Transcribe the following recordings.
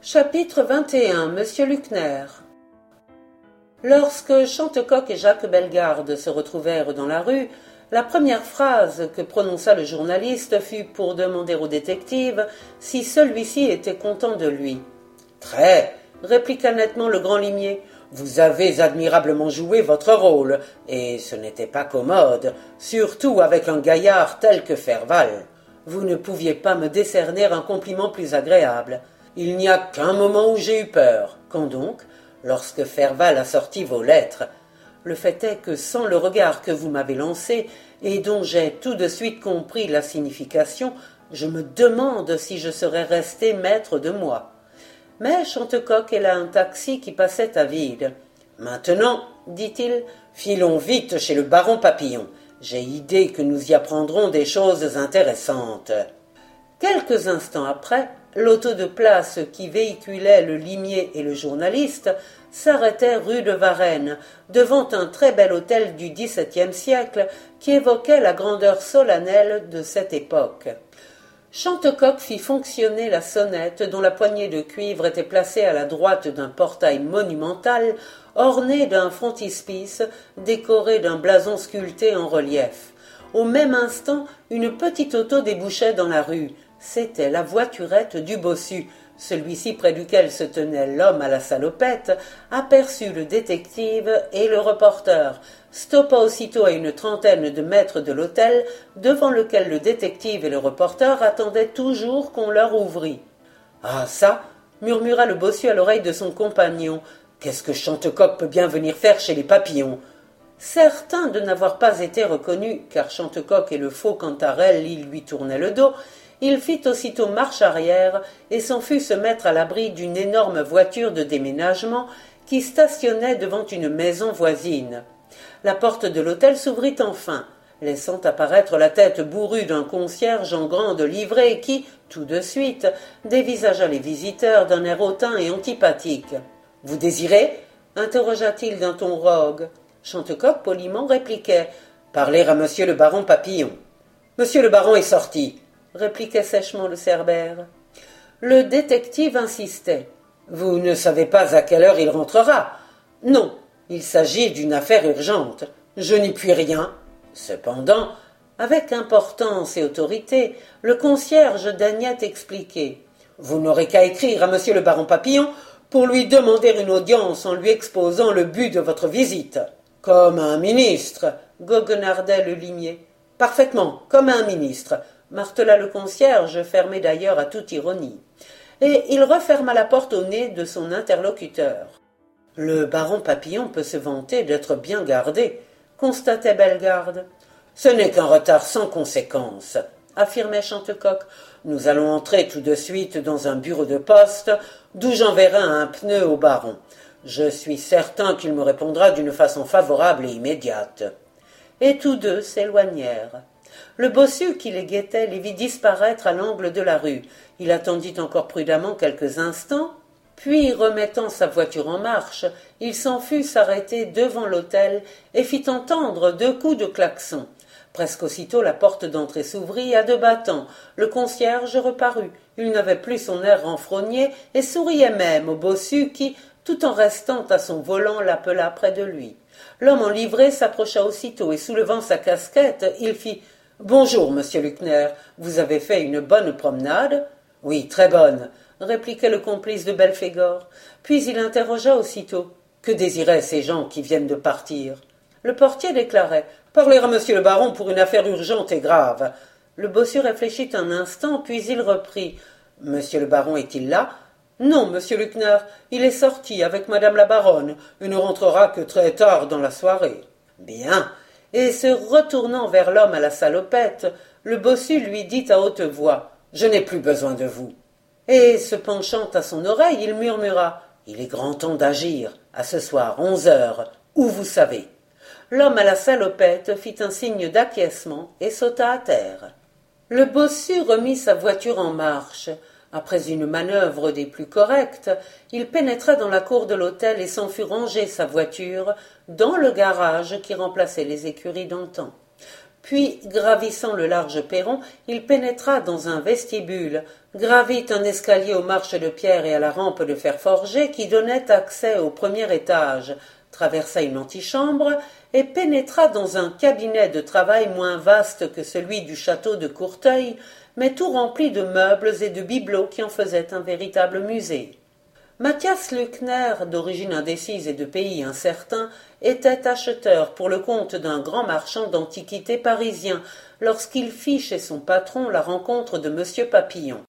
Chapitre 21 Monsieur Luckner Lorsque Chantecoq et Jacques Bellegarde se retrouvèrent dans la rue, la première phrase que prononça le journaliste fut pour demander au détective si celui-ci était content de lui. Très, répliqua nettement le grand limier. Vous avez admirablement joué votre rôle, et ce n'était pas commode, surtout avec un gaillard tel que Ferval. Vous ne pouviez pas me décerner un compliment plus agréable. Il n'y a qu'un moment où j'ai eu peur. Quand donc Lorsque Ferval a sorti vos lettres. Le fait est que sans le regard que vous m'avez lancé, et dont j'ai tout de suite compris la signification, je me demande si je serais resté maître de moi. Mais Chantecoq est là un taxi qui passait à vide. Maintenant, dit-il, filons vite chez le baron Papillon. J'ai idée que nous y apprendrons des choses intéressantes. Quelques instants après, l'auto de place qui véhiculait le limier et le journaliste s'arrêtait rue de Varennes, devant un très bel hôtel du XVIIe siècle qui évoquait la grandeur solennelle de cette époque. Chantecoq fit fonctionner la sonnette dont la poignée de cuivre était placée à la droite d'un portail monumental orné d'un frontispice décoré d'un blason sculpté en relief. Au même instant, une petite auto débouchait dans la rue. C'était la voiturette du bossu. Celui-ci près duquel se tenait l'homme à la salopette aperçut le détective et le reporter, stoppa aussitôt à une trentaine de mètres de l'hôtel, devant lequel le détective et le reporter attendaient toujours qu'on leur ouvrît. Ah ça murmura le bossu à l'oreille de son compagnon. Qu'est-ce que Chantecoq peut bien venir faire chez les papillons Certain de n'avoir pas été reconnu, car Chantecoq et le faux Cantarelle lui tournaient le dos, il fit aussitôt marche arrière et s'en fut se mettre à l'abri d'une énorme voiture de déménagement qui stationnait devant une maison voisine. La porte de l'hôtel s'ouvrit enfin, laissant apparaître la tête bourrue d'un concierge en grande livrée qui, tout de suite, dévisagea les visiteurs d'un air hautain et antipathique. Vous désirez? interrogea-t-il d'un ton rogue. Chantecoq poliment répliquait Parler à monsieur le baron Papillon. Monsieur le baron est sorti répliquait sèchement le cerbère. Le détective insistait. Vous ne savez pas à quelle heure il rentrera. Non, il s'agit d'une affaire urgente. Je n'y puis rien. Cependant, avec importance et autorité, le concierge daignait expliquer. Vous n'aurez qu'à écrire à monsieur le baron Papillon pour lui demander une audience en lui exposant le but de votre visite. Comme un ministre, goguenardait le limier. Parfaitement, comme un ministre martela le concierge, fermé d'ailleurs à toute ironie. Et il referma la porte au nez de son interlocuteur. Le baron Papillon peut se vanter d'être bien gardé, constatait Bellegarde. Ce n'est qu'un retard sans conséquence, affirmait Chantecoq. Nous allons entrer tout de suite dans un bureau de poste, d'où j'enverrai un pneu au baron. Je suis certain qu'il me répondra d'une façon favorable et immédiate. Et tous deux s'éloignèrent. Le bossu qui les guettait les vit disparaître à l'angle de la rue. Il attendit encore prudemment quelques instants, puis, remettant sa voiture en marche, il s'en fut s'arrêter devant l'hôtel et fit entendre deux coups de klaxon. Presque aussitôt la porte d'entrée s'ouvrit à deux battants. Le concierge reparut. Il n'avait plus son air renfrogné et souriait même au bossu qui, tout en restant à son volant, l'appela près de lui. L'homme en livrée s'approcha aussitôt et soulevant sa casquette, il fit Bonjour, monsieur Luckner. Vous avez fait une bonne promenade Oui, très bonne, répliqua le complice de Belphégor. Puis il interrogea aussitôt. Que désiraient ces gens qui viennent de partir? Le portier déclarait. Parler à monsieur le baron pour une affaire urgente et grave. Le bossu réfléchit un instant, puis il reprit. Monsieur le baron est-il là? Non, monsieur Luckner. Il est sorti avec madame la baronne et ne rentrera que très tard dans la soirée. Bien et se retournant vers l'homme à la salopette, le bossu lui dit à haute voix Je n'ai plus besoin de vous. Et se penchant à son oreille, il murmura Il est grand temps d'agir. À ce soir, onze heures, où vous savez. L'homme à la salopette fit un signe d'acquiescement et sauta à terre. Le bossu remit sa voiture en marche. Après une manœuvre des plus correctes, il pénétra dans la cour de l'hôtel et s'en fut ranger sa voiture dans le garage qui remplaçait les écuries d'antan. Puis, gravissant le large perron, il pénétra dans un vestibule, gravit un escalier aux marches de pierre et à la rampe de fer forgé qui donnait accès au premier étage, traversa une antichambre et pénétra dans un cabinet de travail moins vaste que celui du château de Courteuil, mais tout rempli de meubles et de bibelots qui en faisaient un véritable musée. Mathias Luckner, d'origine indécise et de pays incertain, était acheteur pour le compte d'un grand marchand d'antiquités parisien lorsqu'il fit chez son patron la rencontre de M. Papillon.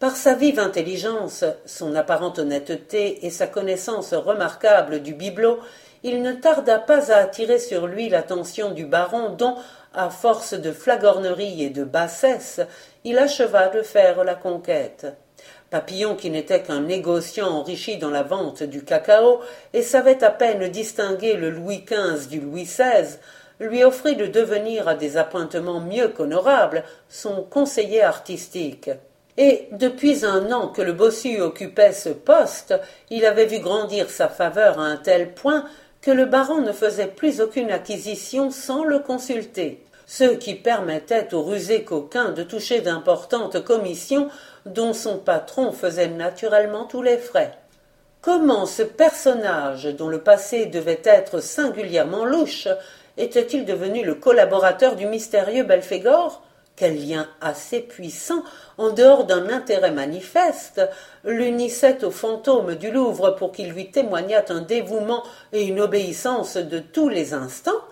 Par sa vive intelligence, son apparente honnêteté et sa connaissance remarquable du bibelot, il ne tarda pas à attirer sur lui l'attention du baron dont, à force de flagornerie et de bassesse, il acheva de faire la conquête. Papillon, qui n'était qu'un négociant enrichi dans la vente du cacao et savait à peine distinguer le Louis XV du Louis XVI, lui offrit de devenir à des appointements mieux qu'honorables son conseiller artistique. Et depuis un an que le bossu occupait ce poste, il avait vu grandir sa faveur à un tel point que le baron ne faisait plus aucune acquisition sans le consulter ce qui permettait au rusé coquin de toucher d'importantes commissions dont son patron faisait naturellement tous les frais. Comment ce personnage, dont le passé devait être singulièrement louche, était-il devenu le collaborateur du mystérieux Belphégor Quel lien assez puissant, en dehors d'un intérêt manifeste, l'unissait au fantôme du Louvre pour qu'il lui témoignât un dévouement et une obéissance de tous les instants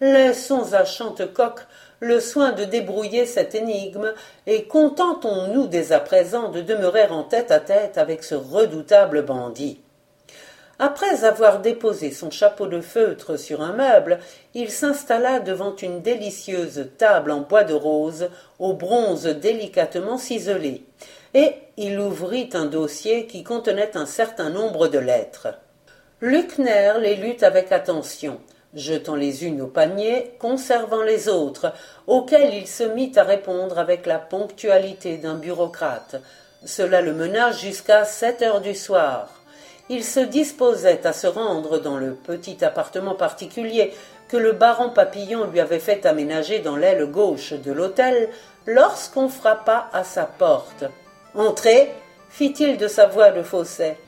Laissons à Chantecoq le soin de débrouiller cette énigme, et contentons-nous dès à présent de demeurer en tête à tête avec ce redoutable bandit. Après avoir déposé son chapeau de feutre sur un meuble, il s'installa devant une délicieuse table en bois de rose, au bronze délicatement ciselé, et il ouvrit un dossier qui contenait un certain nombre de lettres. Luckner les lut avec attention, jetant les unes au panier, conservant les autres, auxquelles il se mit à répondre avec la ponctualité d'un bureaucrate. Cela le mena jusqu'à sept heures du soir. Il se disposait à se rendre dans le petit appartement particulier que le baron Papillon lui avait fait aménager dans l'aile gauche de l'hôtel lorsqu'on frappa à sa porte. Entrez, fit-il de sa voix de fausset.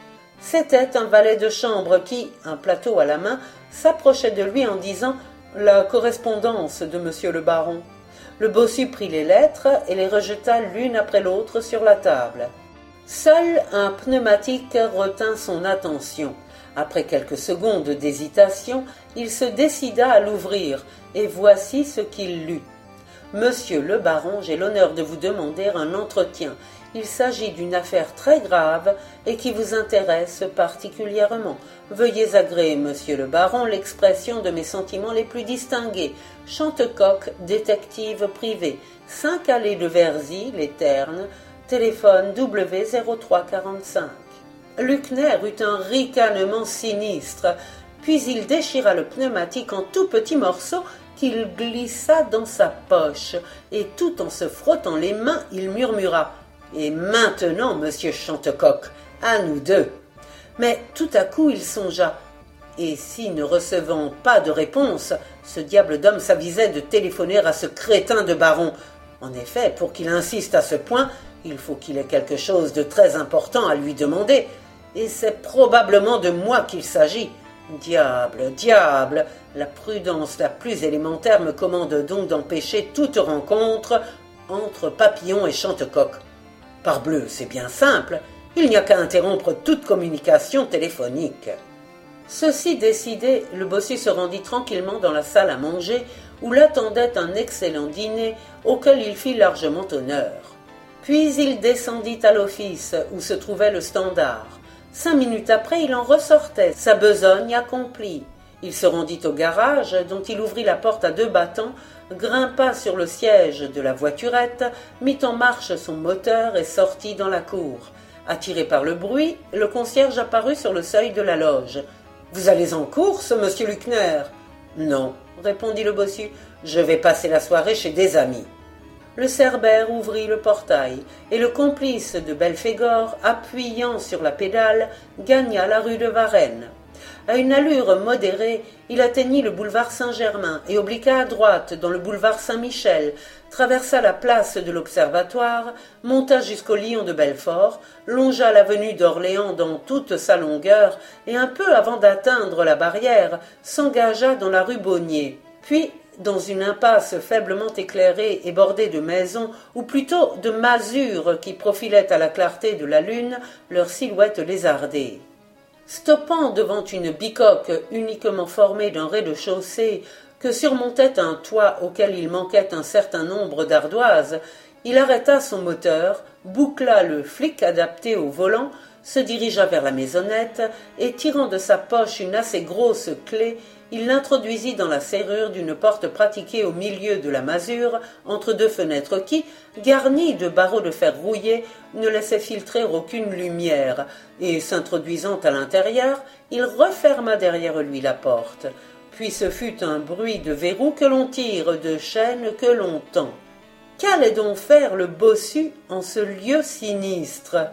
C'était un valet de chambre qui, un plateau à la main, s'approchait de lui en disant La correspondance de monsieur le baron. Le bossu prit les lettres et les rejeta l'une après l'autre sur la table. Seul un pneumatique retint son attention. Après quelques secondes d'hésitation, il se décida à l'ouvrir, et voici ce qu'il lut. Monsieur le baron, j'ai l'honneur de vous demander un entretien. Il s'agit d'une affaire très grave et qui vous intéresse particulièrement. Veuillez agréer, monsieur le baron, l'expression de mes sentiments les plus distingués. Chantecoq, détective privé, 5 allées de Verzy, les Ternes, téléphone W0345. Luckner eut un ricanement sinistre, puis il déchira le pneumatique en tout petits morceaux qu'il glissa dans sa poche, et tout en se frottant les mains, il murmura et maintenant, monsieur Chantecoq, à nous deux. Mais tout à coup il songea. Et si, ne recevant pas de réponse, ce diable d'homme s'avisait de téléphoner à ce crétin de baron. En effet, pour qu'il insiste à ce point, il faut qu'il ait quelque chose de très important à lui demander. Et c'est probablement de moi qu'il s'agit. Diable, diable, la prudence la plus élémentaire me commande donc d'empêcher toute rencontre entre Papillon et Chantecoq. Parbleu, c'est bien simple, il n'y a qu'à interrompre toute communication téléphonique. Ceci décidé, le bossu se rendit tranquillement dans la salle à manger, où l'attendait un excellent dîner auquel il fit largement honneur. Puis il descendit à l'office où se trouvait le standard. Cinq minutes après, il en ressortait, sa besogne accomplie. Il se rendit au garage, dont il ouvrit la porte à deux battants grimpa sur le siège de la voiturette, mit en marche son moteur et sortit dans la cour. Attiré par le bruit, le concierge apparut sur le seuil de la loge. Vous allez en course, monsieur Luckner Non, répondit le bossu. Je vais passer la soirée chez des amis. Le cerbère ouvrit le portail, et le complice de Belphégor, appuyant sur la pédale, gagna la rue de Varennes. À une allure modérée, il atteignit le boulevard Saint-Germain et obliqua à droite dans le boulevard Saint-Michel, traversa la place de l'Observatoire, monta jusqu'au Lion de Belfort, longea l'avenue d'Orléans dans toute sa longueur et un peu avant d'atteindre la barrière, s'engagea dans la rue Bonnier. Puis, dans une impasse faiblement éclairée et bordée de maisons, ou plutôt de masures qui profilaient à la clarté de la lune leurs silhouettes lézardées. Stoppant devant une bicoque uniquement formée d'un rez-de-chaussée que surmontait un toit auquel il manquait un certain nombre d'ardoises, il arrêta son moteur, boucla le flic adapté au volant, se dirigea vers la maisonnette et tirant de sa poche une assez grosse clé, il l'introduisit dans la serrure d'une porte pratiquée au milieu de la masure, entre deux fenêtres qui, garnies de barreaux de fer rouillé, ne laissaient filtrer aucune lumière, et s'introduisant à l'intérieur, il referma derrière lui la porte. Puis ce fut un bruit de verrou que l'on tire, de chaîne que l'on tend. Qu'allait donc faire le bossu en ce lieu sinistre?